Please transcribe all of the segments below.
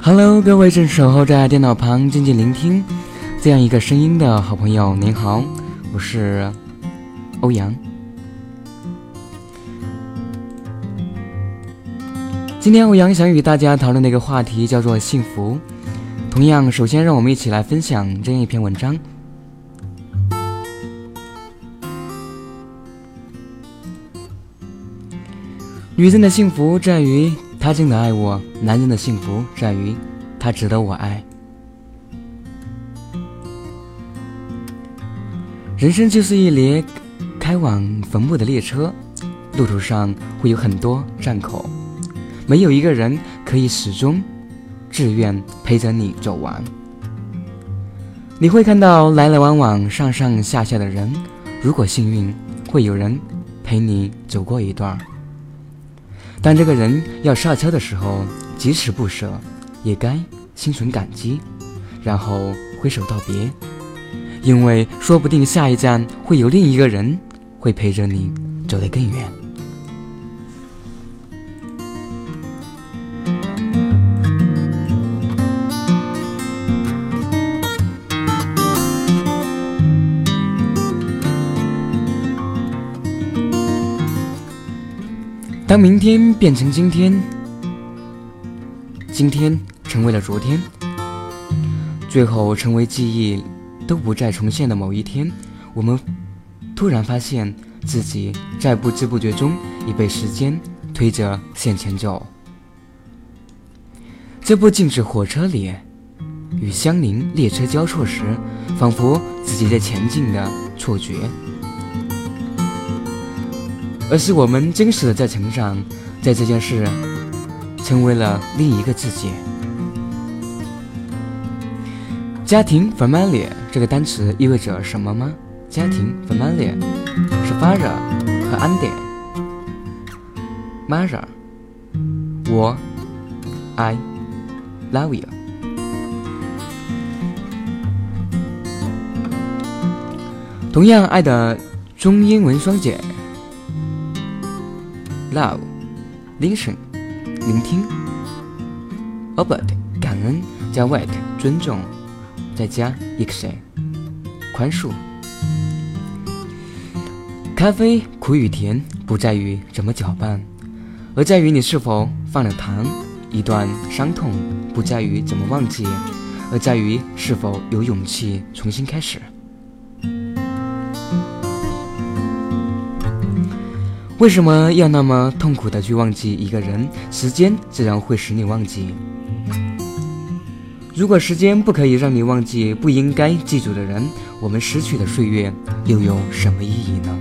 Hello，各位正守候在电脑旁静静聆听这样一个声音的好朋友，您好，我是欧阳。今天欧阳想与大家讨论的一个话题叫做幸福。同样，首先让我们一起来分享这样一篇文章。女生的幸福在于他真的爱我，男人的幸福在于他值得我爱。人生就是一列开往坟墓的列车，路途上会有很多站口，没有一个人可以始终自愿陪着你走完。你会看到来来往往、上上下下的人，如果幸运，会有人陪你走过一段。当这个人要刹车的时候，即使不舍，也该心存感激，然后挥手道别，因为说不定下一站会有另一个人会陪着你走得更远。当明天变成今天，今天成为了昨天，最后成为记忆都不再重现的某一天，我们突然发现自己在不知不觉中已被时间推着向前走。这部静止火车里，与相邻列车交错时，仿佛自己在前进的错觉。而是我们真实的在成长，在这件事成为了另一个自己。家庭 （family） 这个单词意味着什么吗？家庭 （family） 是 father 和 Andy。Mother，我，I love you。同样爱的中英文双解。Love，聆听，聆听。Obey，感恩加 wait，尊重，再加 excuse，宽恕。咖啡苦与甜不在于怎么搅拌，而在于你是否放了糖。一段伤痛不在于怎么忘记，而在于是否有勇气重新开始。为什么要那么痛苦的去忘记一个人？时间自然会使你忘记。如果时间不可以让你忘记不应该记住的人，我们失去的岁月又有什么意义呢？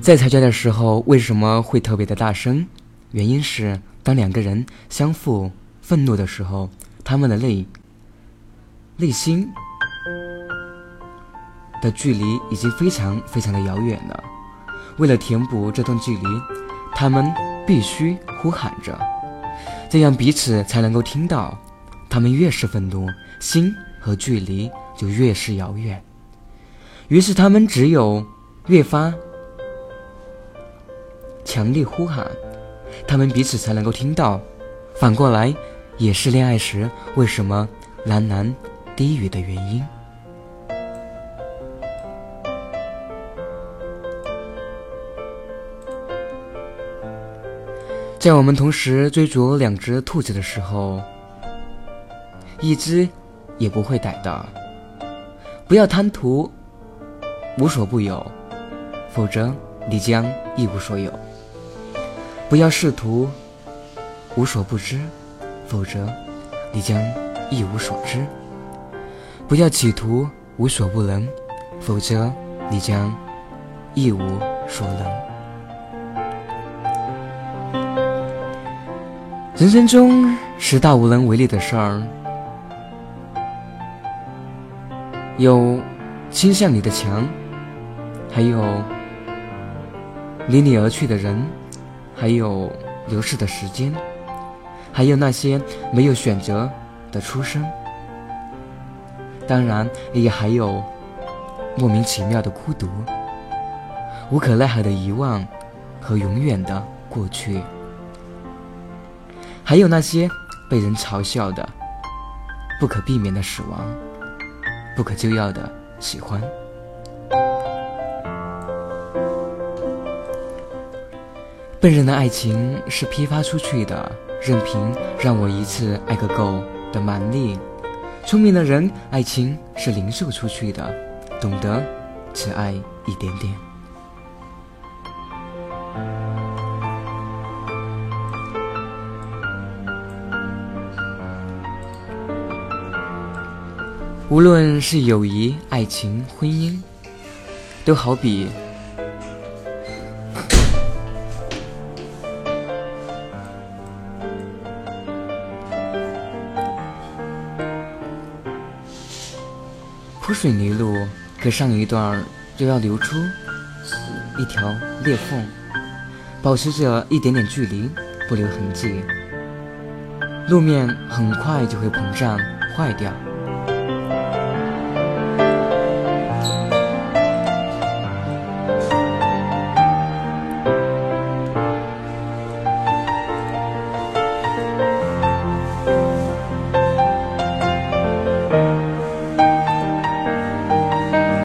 在吵架的时候为什么会特别的大声？原因是当两个人相互愤怒的时候，他们的泪。内心的距离已经非常非常的遥远了。为了填补这段距离，他们必须呼喊着，这样彼此才能够听到。他们越是愤怒，心和距离就越是遥远。于是他们只有越发强烈呼喊，他们彼此才能够听到。反过来，也是恋爱时为什么男男。低语的原因，在我们同时追逐两只兔子的时候，一只也不会逮到。不要贪图无所不有，否则你将一无所有；不要试图无所不知，否则你将一无所知。不要企图无所不能，否则你将一无所能。人生中十大无能为力的事儿，有倾向你的墙，还有离你而去的人，还有流逝的时间，还有那些没有选择的出生。当然，也还有莫名其妙的孤独。无可奈何的遗忘和永远的过去，还有那些被人嘲笑的不可避免的死亡，不可救药的喜欢。笨人的爱情是批发出去的，任凭让我一次爱个够的蛮力；聪明的人，爱情是零售出去的，懂得只爱一点点。无论是友谊、爱情、婚姻，都好比。水泥路，可上一段就要留出一条裂缝，保持着一点点距离，不留痕迹。路面很快就会膨胀坏掉。